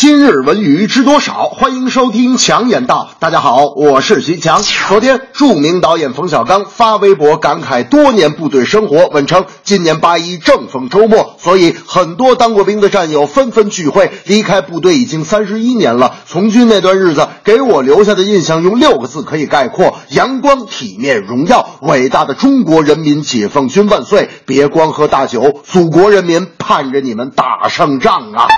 今日文娱知多少？欢迎收听强言道。大家好，我是徐强。昨天，著名导演冯小刚发微博感慨多年部队生活，问称今年八一正逢周末，所以很多当过兵的战友纷纷聚会。离开部队已经三十一年了，从军那段日子给我留下的印象用六个字可以概括：阳光、体面、荣耀。伟大的中国人民解放军万岁！别光喝大酒，祖国人民盼着你们打胜仗啊！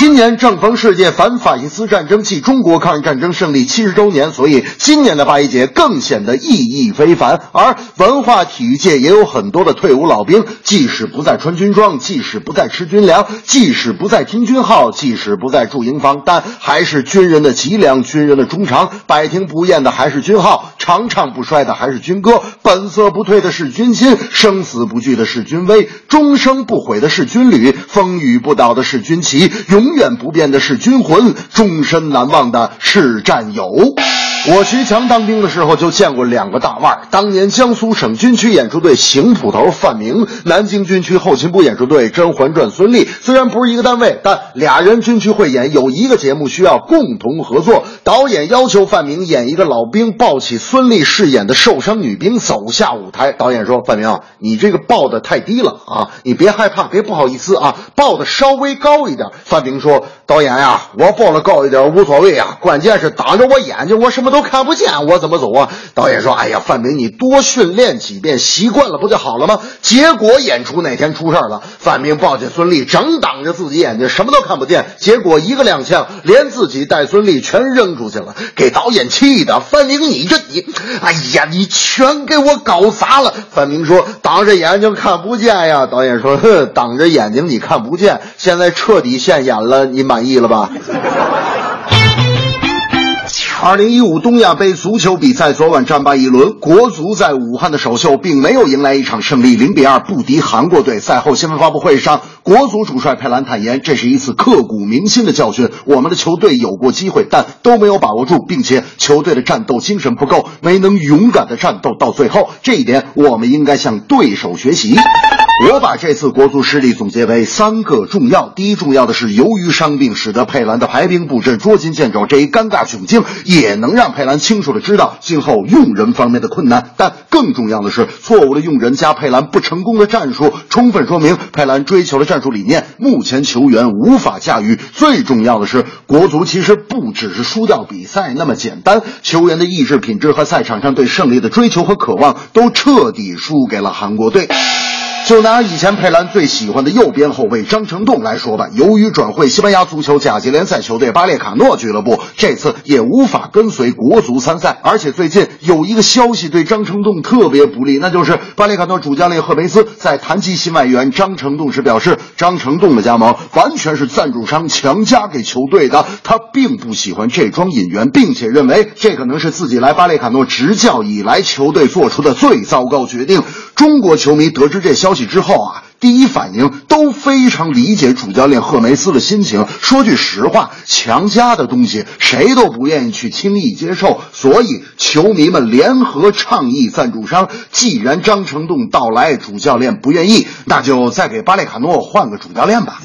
今年正逢世界反法西斯战争暨中国抗日战争胜利七十周年，所以今年的八一节更显得意义非凡。而文化体育界也有很多的退伍老兵，即使不再穿军装，即使不再吃军粮，即使不再听军号，即使不再住营房，但还是军人的脊梁，军人的衷肠。百听不厌的还是军号，长唱不衰的还是军歌，本色不退的是军心，生死不惧的是军威，终生不悔的是军旅，风雨不倒的是军旗，永。永远不变的是军魂，终身难忘的是战友。我徐强当兵的时候就见过两个大腕儿当年江苏省军区演出队邢捕头范明，南京军区后勤部演出队《甄嬛传》孙俪，虽然不是一个单位，但俩人军区汇演有一个节目需要共同合作。导演要求范明演一个老兵抱起孙俪饰演的受伤女兵走下舞台。导演说：“范明，你这个抱的太低了啊，你别害怕，别不好意思啊，抱的稍微高一点。”范明说：“导演呀，我报的高一点无所谓啊，关键是挡着我眼睛，我什么。”都看不见，我怎么走啊？导演说：“哎呀，范明，你多训练几遍，习惯了不就好了吗？”结果演出那天出事了，范明抱起孙俪，整挡着自己眼睛，什么都看不见。结果一个踉跄，连自己带孙俪全扔出去了，给导演气的。范明，你这你，哎呀，你全给我搞砸了！范明说：“挡着眼睛看不见呀。”导演说：“哼，挡着眼睛你看不见，现在彻底现眼了，你满意了吧？”二零一五东亚杯足球比赛昨晚战罢一轮，国足在武汉的首秀并没有迎来一场胜利，零比二不敌韩国队。赛后新闻发布会上，国足主帅佩兰坦言，这是一次刻骨铭心的教训。我们的球队有过机会，但都没有把握住，并且球队的战斗精神不够，没能勇敢的战斗到最后。这一点，我们应该向对手学习。我把这次国足失利总结为三个重要：第一，重要的是由于伤病，使得佩兰的排兵布阵捉襟见肘，这一尴尬窘境也能让佩兰清楚的知道今后用人方面的困难。但更重要的是，错误的用人加佩兰不成功的战术，充分说明佩兰追求的战术理念目前球员无法驾驭。最重要的是，国足其实不只是输掉比赛那么简单，球员的意志品质和赛场上对胜利的追求和渴望都彻底输给了韩国队。就拿以前佩兰最喜欢的右边后卫张成栋来说吧，由于转会西班牙足球甲级联赛球队巴列卡诺俱乐部，这次也无法跟随国足参赛。而且最近有一个消息对张成栋特别不利，那就是巴列卡诺主教练赫梅斯在谈及新外援张成栋时表示，张成栋的加盟完全是赞助商强加给球队的，他并不喜欢这桩引援，并且认为这可能是自己来巴列卡诺执教以来球队做出的最糟糕决定。中国球迷得知这消息。之后啊，第一反应都非常理解主教练赫梅斯的心情。说句实话，强加的东西谁都不愿意去轻易接受，所以球迷们联合倡议赞助商：既然张成栋到来，主教练不愿意，那就再给巴列卡诺换个主教练吧。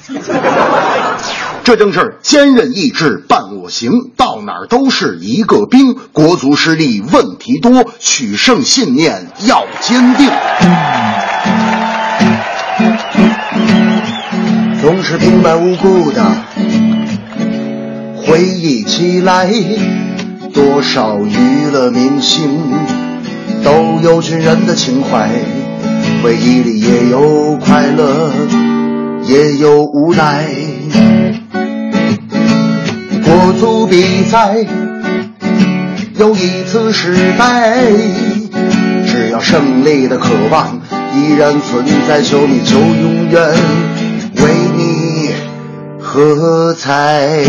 这正是坚韧意志伴我行，到哪儿都是一个兵。国足失利问题多，取胜信念要坚定。总是平白无故的回忆起来，多少娱乐明星都有军人的情怀，回忆里也有快乐，也有无奈。国足比赛又一次失败，只要胜利的渴望依然存在，球迷就永远。为你喝彩。